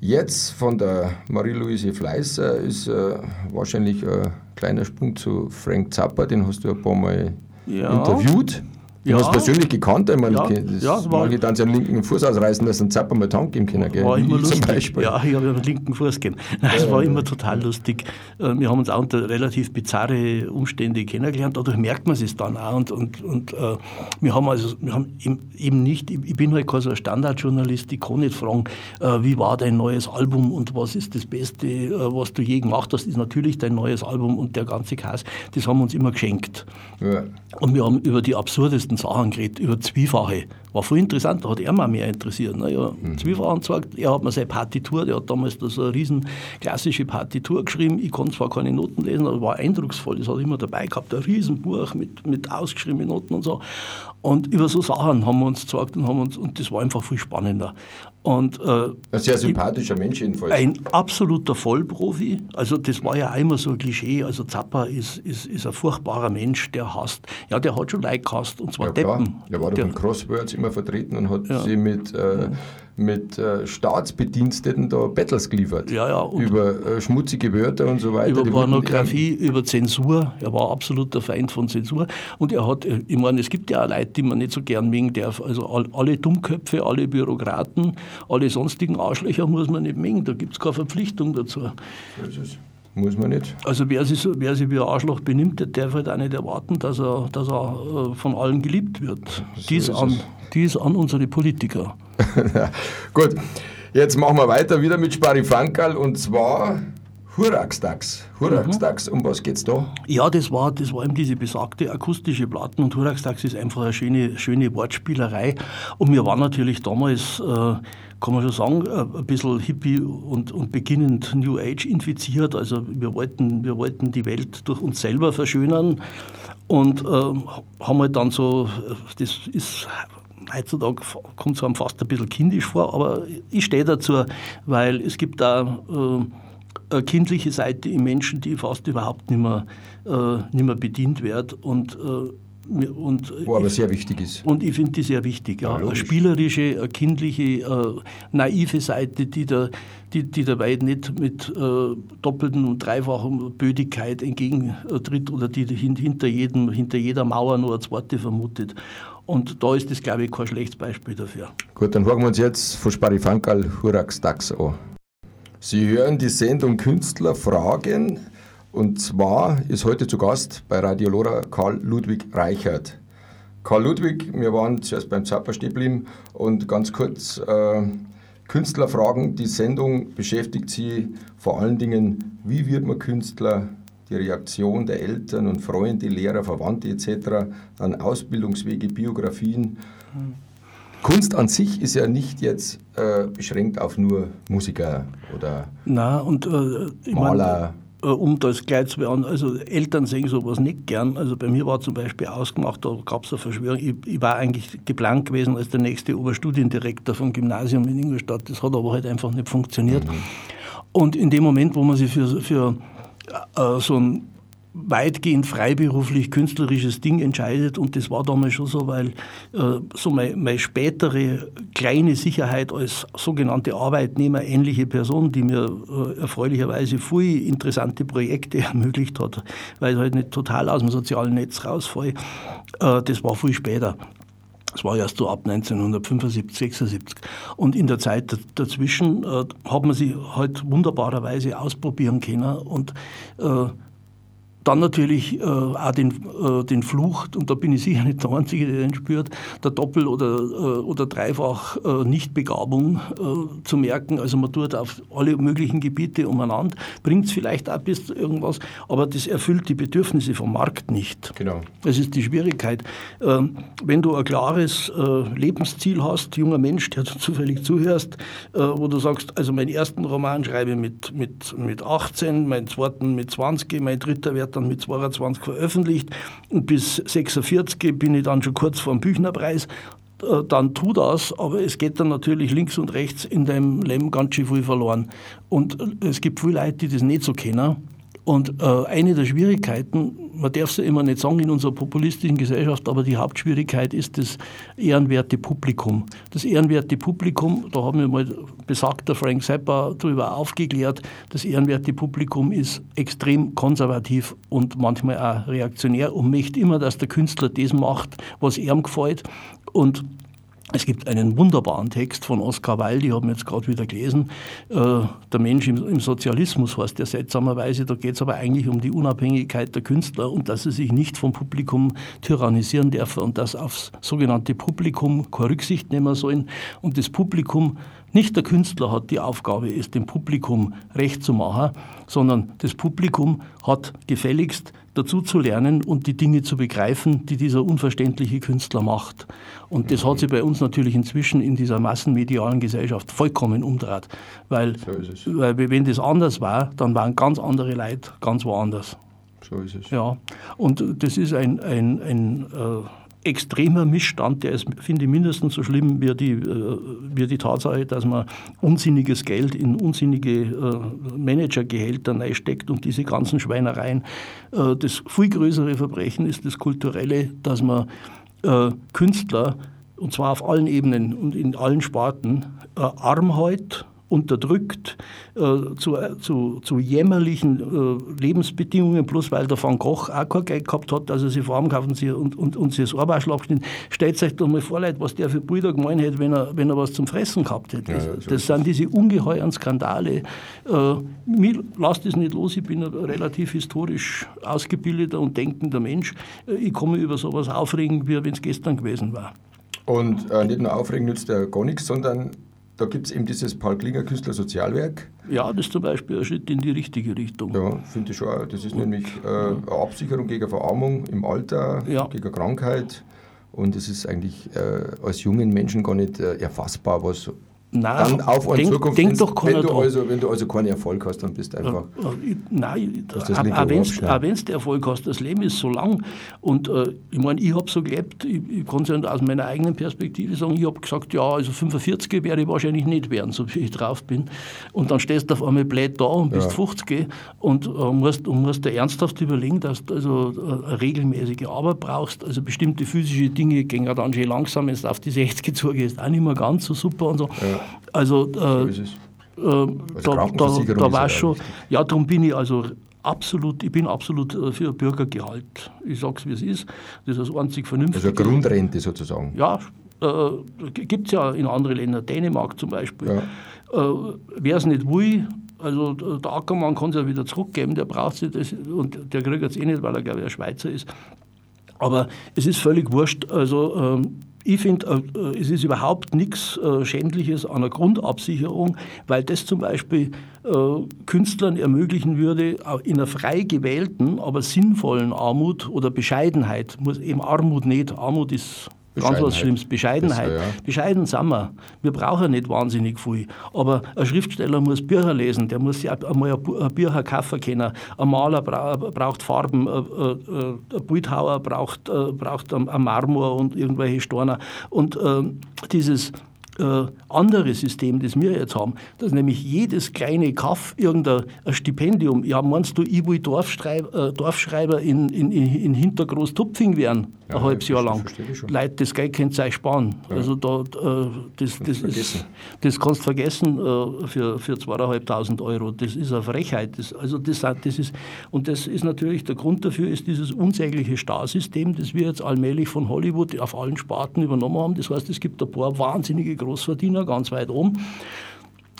Jetzt von der Marie-Louise Fleißer ist äh, wahrscheinlich ein kleiner Sprung zu Frank Zappa, den hast du ein paar Mal ja. interviewt. Du ja. hast persönlich gekannt, ich meine, ja, das ja, war, manche dann seinen linken Fuß ausreißen, dass einen Zapper mal Tank geben können. Gell? War immer lustig. Zum Beispiel. Ja, ich habe einen linken Fuß gegeben. Das war immer total lustig. Äh, wir haben uns auch unter relativ bizarre Umstände kennengelernt. Dadurch merkt man es dann auch. Und, und, und äh, wir haben also, wir haben eben nicht, ich bin halt kein so ein Standardjournalist, ich kann nicht fragen, äh, wie war dein neues Album und was ist das Beste, äh, was du je gemacht hast, ist natürlich dein neues Album und der ganze Kass. Das haben wir uns immer geschenkt. Ja. Und wir haben über die absurdesten verrückten Sachen geredet, über Zwiefache. War voll interessant, da hat er mal mehr interessiert. Ne? Ja, mhm. Zwiefachen gesagt, er hat mir seine Partitur, der hat damals so eine riesen klassische Partitur geschrieben. Ich konnte zwar keine Noten lesen, aber war eindrucksvoll. Das hat er immer dabei gehabt, ein Riesenbuch mit, mit ausgeschriebenen Noten und so. Und über so Sachen haben wir uns gesagt und, haben uns, und das war einfach viel spannender. Und, äh, ein sehr sympathischer Mensch jedenfalls. Ein absoluter Vollprofi. Also das war ja einmal so ein Klischee. Also Zappa ist, ist, ist ein furchtbarer Mensch, der hasst. Ja, der hat schon Leid gehasst, und zwar ja, Deppen. Der war doch in Crosswords immer vertreten und hat ja. sie mit... Äh, mit äh, Staatsbediensteten da Battles geliefert. Ja, ja. über äh, schmutzige Wörter und so weiter. Über Pornografie, über Zensur. Er war absoluter Feind von Zensur. Und er hat, äh, ich meine, es gibt ja auch Leute, die man nicht so gern mengen darf. Also all, alle Dummköpfe, alle Bürokraten, alle sonstigen Arschlöcher muss man nicht mengen. Da gibt es keine Verpflichtung dazu. Muss man nicht. Also wer sich, wer sich wie ein Arschloch benimmt, der darf halt auch nicht erwarten, dass er, dass er äh, von allen geliebt wird. So dies, an, dies an unsere Politiker. Gut, jetzt machen wir weiter wieder mit Sparifankal und zwar Huraxtax. Huraxtax, mhm. um was geht's da? Ja, das war, das war eben diese besagte akustische Platten und Huraxtax ist einfach eine schöne, schöne Wortspielerei. Und wir waren natürlich damals, äh, kann man schon sagen, äh, ein bisschen hippie und, und beginnend New Age infiziert. Also wir wollten, wir wollten die Welt durch uns selber verschönern und äh, haben halt dann so, das ist heutzutage kommt es einem fast ein bisschen kindisch vor, aber ich stehe dazu, weil es gibt da äh, eine kindliche Seite im Menschen, die fast überhaupt nicht mehr, äh, nicht mehr bedient wird. Und, äh, und Wo aber ich, sehr wichtig ist. Und ich finde die sehr wichtig. Ja. ja eine spielerische, eine kindliche, äh, naive Seite, die, der, die, die dabei nicht mit äh, doppelten und dreifachen Bödigkeit entgegentritt oder die hinter, jedem, hinter jeder Mauer nur eine zweite vermutet. Und da ist das, glaube ich, kein schlechtes Beispiel dafür. Gut, dann hören wir uns jetzt von Sparifankal Hurax Dax an. Sie hören die Sendung Künstler fragen. Und zwar ist heute zu Gast bei Radio Lora Karl Ludwig Reichert. Karl Ludwig, wir waren zuerst beim Zapper stehen und ganz kurz, äh, Künstler fragen, die Sendung beschäftigt Sie vor allen Dingen, wie wird man Künstler, die Reaktion der Eltern und Freunde, Lehrer, Verwandte etc., dann Ausbildungswege, Biografien. Mhm. Kunst an sich ist ja nicht jetzt äh, beschränkt auf nur Musiker oder Na, und, äh, Maler. Mein, äh, um das gleich zu beantworten, also Eltern sehen sowas nicht gern. Also bei mir war zum Beispiel ausgemacht, da gab es eine Verschwörung. Ich, ich, war eigentlich geplant gewesen als der nächste Oberstudiendirektor vom Gymnasium in Ingolstadt. Das hat aber halt einfach nicht funktioniert. Mhm. Und in dem Moment, wo man sich für, für so ein weitgehend freiberuflich künstlerisches Ding entscheidet. Und das war damals schon so, weil äh, so meine, meine spätere kleine Sicherheit als sogenannte Arbeitnehmer-ähnliche Person, die mir äh, erfreulicherweise viele interessante Projekte ermöglicht hat, weil ich halt nicht total aus dem sozialen Netz rausfall, äh, das war viel später. Das war erst so ab 1975, 76. Und in der Zeit dazwischen äh, hat man sie halt wunderbarerweise ausprobieren können und äh, dann natürlich äh, auch den, äh, den Fluch, und da bin ich sicher nicht der Einzige, der den spürt, der Doppel- oder, äh, oder Dreifach äh, Nichtbegabung äh, zu merken. Also man tut auf alle möglichen Gebiete umeinander, bringt es vielleicht auch bis irgendwas, aber das erfüllt die Bedürfnisse vom Markt nicht. Genau. Das ist die Schwierigkeit. Ähm, wenn du ein klares äh, Lebensziel hast, junger Mensch, der du zufällig zuhörst, wo du sagst, also meinen ersten Roman schreibe ich mit, mit, mit 18, meinen zweiten mit 20, mein dritter wird dann mit 22 veröffentlicht und bis 46 bin ich dann schon kurz vor dem Büchnerpreis. äh, dann tu das, aber es geht dann natürlich links und rechts in deinem Leben ganz schön viel verloren. Und äh, es gibt viele Leute, die das nicht so kennen. Und äh, eine der Schwierigkeiten, man darf es ja immer nicht sagen in unserer populistischen Gesellschaft, aber die Hauptschwierigkeit ist das ehrenwerte Publikum. Das ehrenwerte Publikum, da haben wir mal besagter Frank Zappa darüber aufgeklärt, das ehrenwerte Publikum ist extrem konservativ und manchmal auch reaktionär und möchte immer, dass der Künstler das macht, was ihm gefällt. Und es gibt einen wunderbaren Text von Oskar Wilde, ich habe ihn jetzt gerade wieder gelesen, äh, Der Mensch im, im, Sozialismus heißt der seltsamerweise, da geht es aber eigentlich um die Unabhängigkeit der Künstler und dass sie sich nicht vom Publikum tyrannisieren dürfen und dass aufs sogenannte Publikum keine Rücksicht nehmen sollen. Und das Publikum nicht der Künstler hat die Aufgabe, es dem Publikum recht zu machen, sondern das Publikum hat gefälligst dazu zu lernen und die Dinge zu begreifen, die dieser unverständliche Künstler macht. Und das hat sich bei uns natürlich inzwischen in dieser massenmedialen Gesellschaft vollkommen umdreht. Weil, so weil wenn das anders war, dann waren ganz andere Leute ganz woanders. So ist es. Ja, und das ist ein, ein, ein äh, extremer Missstand, der ist, finde ich, mindestens so schlimm wie die, äh, wie die Tatsache, dass man unsinniges Geld in unsinnige äh, Managergehälter steckt und diese ganzen Schweinereien. Äh, das viel größere Verbrechen ist das kulturelle, dass man Künstler, und zwar auf allen Ebenen und in allen Sparten, arm hält unterdrückt, äh, zu, zu, zu jämmerlichen äh, Lebensbedingungen, bloß weil der Van Gogh auch kein Geld gehabt hat, dass er sich Farben kaufen sie und, und, und sich das Arbeitschlag Stellt euch doch mal vor, Leute, was der für Brüder gemeint hätte, wenn er, wenn er was zum Fressen gehabt hätte. Ja, das, das sind diese ungeheuren Skandale. Äh, mir lasst es nicht los, ich bin ein relativ historisch ausgebildeter und denkender Mensch. Äh, ich komme über sowas aufregen, wie wenn es gestern gewesen war. Und äh, nicht nur aufregen nützt ja gar nichts, sondern da gibt es eben dieses Paul Klinger Künstler Sozialwerk. Ja, das ist zum Beispiel ein Schritt in die richtige Richtung. Ja, finde ich schon. Das ist nämlich äh, eine Absicherung gegen Verarmung im Alter, ja. gegen Krankheit. Und es ist eigentlich äh, als jungen Menschen gar nicht äh, erfassbar, was Nein, dann auf und denk, Zukunft, denk doch wenn, du also, wenn du also keinen Erfolg hast, dann bist du einfach. Nein, auch wenn du Erfolg hast, das Leben ist so lang. Und äh, ich meine, ich habe so gelebt, ich, ich kann es ja aus meiner eigenen Perspektive sagen, ich habe gesagt, ja, also 45 werde ich wahrscheinlich nicht werden, so wie ich drauf bin. Und dann stehst du auf einmal blöd da und bist ja. 50 und äh, musst, und musst dir ernsthaft überlegen, dass du also äh, eine regelmäßige Arbeit brauchst. Also bestimmte physische Dinge gehen ja dann schon langsam, wenn du auf die 60 zugehst, auch nicht mehr ganz so super und so. Ja. Also, äh, so äh, also da, da, da war schon, ja, darum bin ich also absolut, ich bin absolut äh, für Bürgergehalt. Ich sage es, wie es ist. Das ist das einzig Vernünftige. Also Grundrente sozusagen. Ja, äh, gibt es ja in anderen Ländern, Dänemark zum Beispiel. Ja. Äh, Wer es nicht will, also der Ackermann kann es ja wieder zurückgeben, der braucht sie das und der kriegt es eh nicht, weil er, glaube ich, ein Schweizer ist. Aber es ist völlig wurscht. Also ähm, ich finde, äh, es ist überhaupt nichts äh, Schändliches an einer Grundabsicherung, weil das zum Beispiel äh, Künstlern ermöglichen würde, in einer frei gewählten, aber sinnvollen Armut oder Bescheidenheit, muss eben Armut nicht, Armut ist Ganz was Schlimmes. Bescheidenheit. Besser, ja. Bescheiden sind wir. Wir brauchen nicht wahnsinnig viel. Aber ein Schriftsteller muss Bücher lesen, der muss sich einmal ein Bücher kaufen können. Ein Maler braucht Farben, ein Bildhauer braucht, äh, braucht ein Marmor und irgendwelche Steine. Und äh, dieses äh, andere System, das wir jetzt haben, dass nämlich jedes kleine Kaff irgendein Stipendium, ja, meinst du, ich will Dorfschreiber, äh, Dorfschreiber in, in, in Hintergroß-Tupfing werden, ja, ein halbes Jahr lang. Leute, das Geld könnt ihr euch sparen. Ja. Also da, äh, das, das, ist, das kannst du vergessen äh, für, für 2.500 Euro. Das ist eine Frechheit. Das, also das, das ist, und das ist natürlich, der Grund dafür ist dieses unsägliche Starsystem, das wir jetzt allmählich von Hollywood auf allen Sparten übernommen haben. Das heißt, es gibt ein paar wahnsinnige Großverdiener ganz weit oben.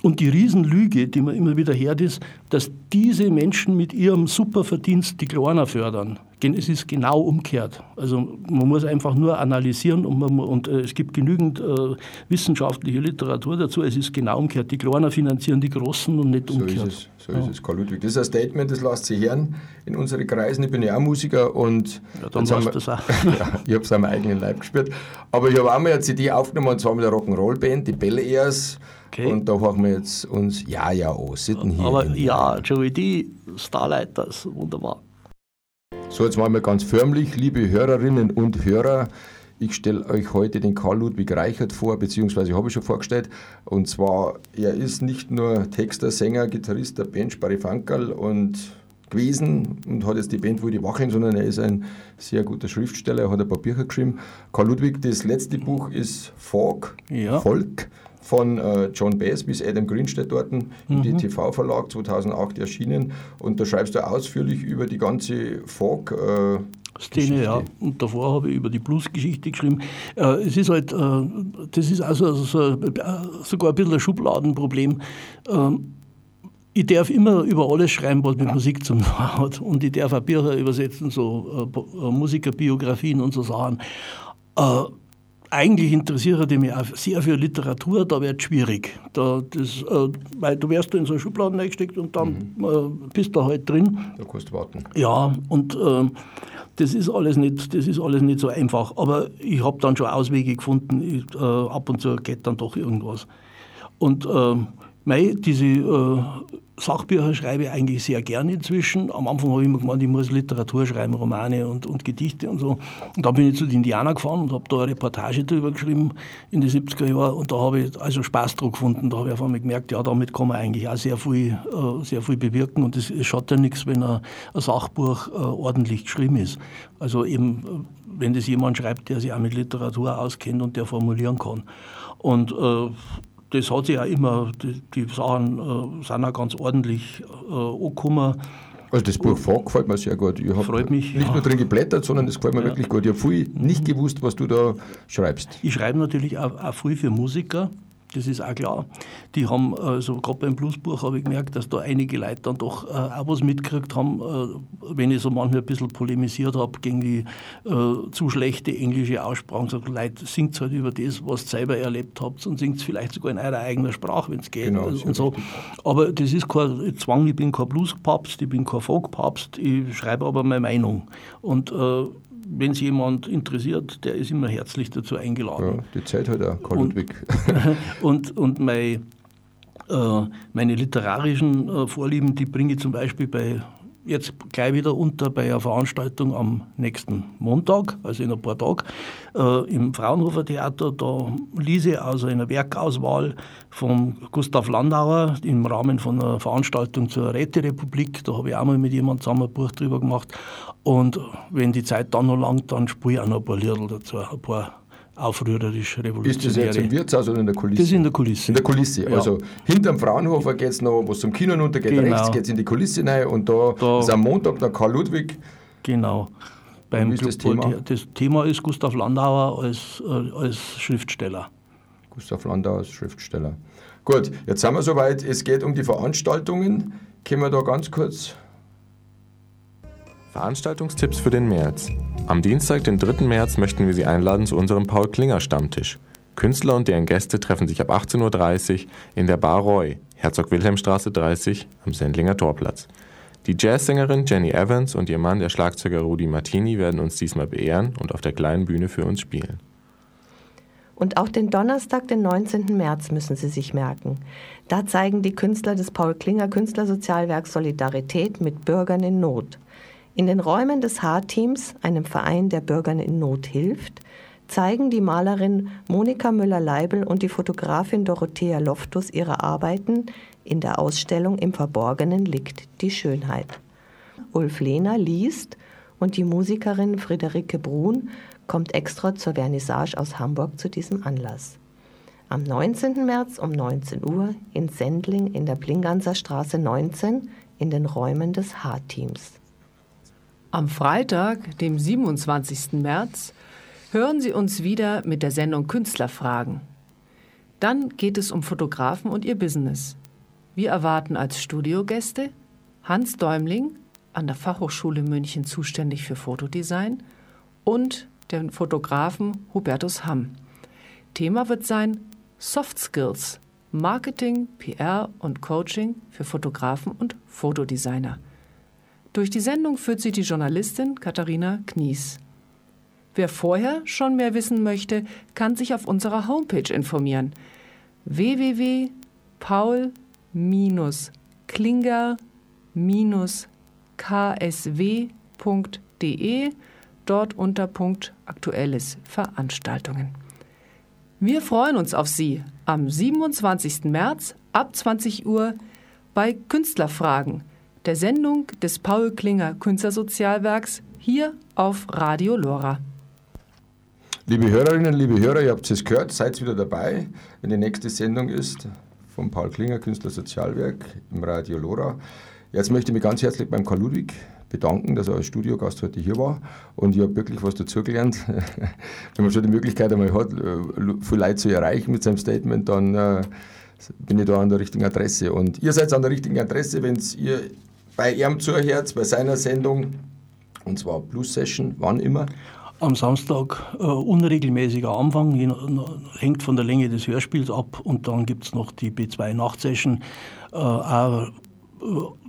Und die Riesenlüge, die man immer wieder hört, ist, dass diese Menschen mit ihrem Superverdienst die Kleiner fördern. Es ist genau umgekehrt. Also man muss einfach nur analysieren und, man, und äh, es gibt genügend äh, wissenschaftliche Literatur dazu. Es ist genau umgekehrt. Die Kleiner finanzieren die Großen und nicht umgekehrt. So ist es, so ja. ist es Karl Ludwig. Das ist ein Statement, das lässt sich hören in unseren Kreisen. Ich bin ja auch Musiker und ja, dann hast du das auch. ja, ich habe es am eigenen Leib gespürt. Aber ich habe auch mal eine CD aufgenommen und zwar mit der Rock'n'Roll-Band, die Belle Airs. Okay. Und da machen wir jetzt uns Ja, ja an. Sitten hier. Aber ja, Joey D, Starlighters, wunderbar. So, jetzt mal ganz förmlich, liebe Hörerinnen und Hörer. Ich stelle euch heute den Karl Ludwig Reichert vor, beziehungsweise habe ich schon vorgestellt. Und zwar, er ist nicht nur Texter, Sänger, Gitarrist der Band Sparifankerl und gewesen und hat jetzt die Band Wilde Wacheln, sondern er ist ein sehr guter Schriftsteller, er hat ein paar Bücher geschrieben. Karl Ludwig, das letzte Buch ist Folk, Ja. Volk von äh, John Bass bis Adam Green steht dort im Mhm. DTV-Verlag 2008 erschienen und da schreibst du ausführlich über die ganze Folk äh, Szene, ja. Und davor habe ich über die Blues-Geschichte geschrieben. Äh, es ist halt, äh, das ist also, so, äh, sogar ein bisschen ein Schubladenproblem. Ähm, ich darf immer über alles schreiben, was mit Musik zu tun hat. Und ich darf auch Bücher übersetzen, so äh, Musikerbiografien und so Sachen. Äh, eigentlich interessiere ich mich auch sehr für Literatur, da wird es schwierig. Da, das, äh, weil du wirst da in so eine Schublade reingesteckt und dann äh, bist du halt drin. da kannst du warten. Ja, und ähm, das ist alles nicht, das ist alles nicht so einfach. Aber ich habe dann schon Auswege gefunden. Ich, äh, ab und zu geht dann doch irgendwas. Und ähm, mei, diese äh, Sachbücher schreibe ich eigentlich sehr gern inzwischen. Am Anfang habe ich immer gemeint, ich muss Literatur schreiben, Romane und, und Gedichte und so. Und dann bin ich zu den Indianern gefahren und habe da eine Reportage drüber geschrieben in den 70er Jahren. Und da habe ich also Spaß dran gefunden. Da habe ich auf einmal gemerkt, ja, damit kann man eigentlich auch sehr viel, äh, sehr viel bewirken. Und es schadet ja nichts, wenn ein, ein Sachbuch äh, ordentlich geschrieben ist. Also eben, wenn das jemand schreibt, der sich auch mit Literatur auskennt und der formulieren kann. Und äh, das hat sich auch immer, die, die Sachen äh, sind auch ganz ordentlich äh, angekommen. Also das Buch Folk gefällt mir sehr gut. Ich habe nicht ja. nur drin geblättert, sondern das gefällt mir Ja. wirklich gut. Ich habe viel nicht gewusst, was du da schreibst. Ich schreibe natürlich auch, auch viel für Musiker, das ist auch klar. Die haben, also gerade beim Bluesbuch habe ich gemerkt, dass da einige Leute dann doch äh, auch was mitgekriegt haben, äh, wenn ich so manchmal ein bisschen polemisiert habe gegen die äh, zu schlechte englische Aussprache. Sagt, Leute, singt halt über das, was ihr selber erlebt habt und singt vielleicht sogar in eurer eigenen Sprache, wenn es geht. Genau, und so. Aber das ist kein Zwang, ich bin kein Bluespapst, ich bin kein Folkpapst, ich schreibe aber meine Meinung. Und äh, wenn es jemand interessiert, der ist immer herzlich dazu eingeladen. Ja, die Zeit hat auch Karl Und- Ludwig. und, und mein, äh, meine literarischen äh, Vorlieben, die bringe ich zum Beispiel bei, jetzt gleich wieder unter bei einer Veranstaltung am nächsten Montag, also in ein paar Tagen, äh, im Fraunhofer Theater. Da lese ich also einer Werkauswahl von Gustav Landauer im Rahmen von einer Veranstaltung zur Räterepublik. Da habe ich auch mal mit jemandem zusammen ein Buch drüber gemacht. Und wenn die Zeit dann noch langt, dann spiele ich auch noch ein paar Lieder dazu, ein paar aufrührerisch Ist das revolutionäre. jetzt im Wirtshaus oder in der Kulisse? Das ist in der Kulisse. In der Kulisse. Ja. Also hinterm Fraunhofer geht es noch, was zum Kino runtergeht, Genau. rechts geht es in die Kulisse rein und da, Da- ist am Montag der Karl Ludwig. Genau. Beim ist das Club Thema? Das Thema ist Gustav Landauer als, äh, als Schriftsteller. Gustav Landau als Schriftsteller. Gut, jetzt sind wir soweit. Es geht um die Veranstaltungen. Können wir da ganz kurz. Veranstaltungstipps für den März. Am Dienstag, den 3. März, möchten wir Sie einladen zu unserem Paul Klinger Stammtisch. Künstler und deren Gäste treffen sich ab 18.30 Uhr in der Bar Roy, Herzog Wilhelmstraße 30 am Sendlinger Torplatz. Die Jazzsängerin Jenny Evans und ihr Mann, der Schlagzeuger Rudi Martini, werden uns diesmal beehren und auf der kleinen Bühne für uns spielen. Und auch den Donnerstag, den 19. März, müssen Sie sich merken. Da zeigen die Künstler des Paul Klinger Künstlersozialwerks Solidarität mit Bürgern in Not. In den Räumen des H-Teams, einem Verein, der Bürgern in Not hilft, zeigen die Malerin Monika Müller-Leibel und die Fotografin Dorothea Loftus ihre Arbeiten in der Ausstellung Im Verborgenen liegt die Schönheit. Ulf Lehner liest und die Musikerin Friederike Brun kommt extra zur Vernissage aus Hamburg zu diesem Anlass. Am 19. März um 19 Uhr in Sendling in der Plinganser Straße 19 in den Räumen des H-Teams. Am Freitag, dem 27. März, hören Sie uns wieder mit der Sendung Künstlerfragen. Dann geht es um Fotografen und ihr Business. Wir erwarten als Studiogäste Hans Däumling, an der Fachhochschule München zuständig für Fotodesign, und den Fotografen Hubertus Hamm. Thema wird sein Soft Skills, Marketing, PR und Coaching für Fotografen und Fotodesigner. Durch die Sendung führt sie die Journalistin Katharina Knies. Wer vorher schon mehr wissen möchte, kann sich auf unserer Homepage informieren. www.paul-klinger-ksw.de dort unter Punkt Aktuelles Veranstaltungen. Wir freuen uns auf Sie am 27. März ab 20 Uhr bei Künstlerfragen, der Sendung des Paul Klinger Künstlersozialwerks hier auf Radio Lora. Liebe Hörerinnen, liebe Hörer, ihr habt es gehört, seid wieder dabei, wenn die nächste Sendung ist vom Paul Klinger Künstlersozialwerk im Radio Lora. Jetzt möchte ich mich ganz herzlich beim Karl Ludwig bedanken, dass er als Studiogast heute hier war und ich habe wirklich was dazugelernt. Wenn man schon die Möglichkeit einmal hat, äh, viel Leute zu erreichen mit seinem Statement, dann äh, bin ich da an der richtigen Adresse. Und ihr seid an der richtigen Adresse, wenn ihr bei ihm zuhört, bei seiner Sendung, und zwar Plus Session, wann immer? Am Samstag äh, unregelmäßiger Anfang, je, hängt von der Länge des Hörspiels ab. Und dann gibt es noch die B2 Nachtsession, äh, auch äh,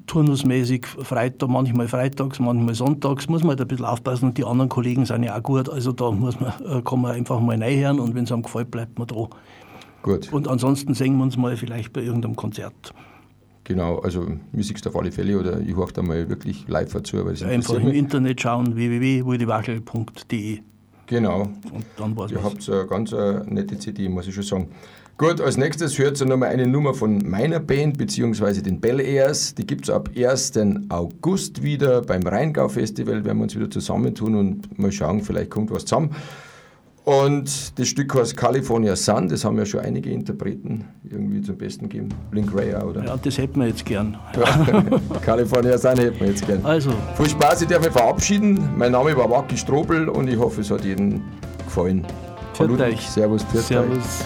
turnusmäßig Freitag, manchmal freitags, manchmal sonntags, muss man halt ein bisschen aufpassen und die anderen Kollegen sind ja auch gut, also da muss man, äh, kann man einfach mal reinhören und wenn es einem gefällt, bleibt man da. Gut. Und ansonsten singen wir uns mal vielleicht bei irgendeinem Konzert. Genau, also Musik auf alle Fälle oder ich hoffe da mal wirklich live dazu. Einfach im Internet schauen, www.wurdewackel.de. Genau. Und dann war's Ihr habt eine ganz eine äh, nette CD, muss ich schon sagen. Gut, als nächstes hört ihr nochmal eine Nummer von meiner Band, beziehungsweise den Bell Airs. Die gibt es ab 1. August wieder beim Rheingau Festival. Werden wir uns wieder zusammentun und mal schauen, vielleicht kommt was zusammen. Und das Stück heißt California Sun, das haben ja schon einige Interpreten irgendwie zum Besten gegeben. Blink Ray oder? Ja, das hätten wir jetzt gern. California Sun hätten wir jetzt gern. Also. Viel Spaß, ich darf mich verabschieden. Mein Name war Waki Strobel und ich hoffe, es hat Ihnen gefallen. Für euch. Servus, Servus.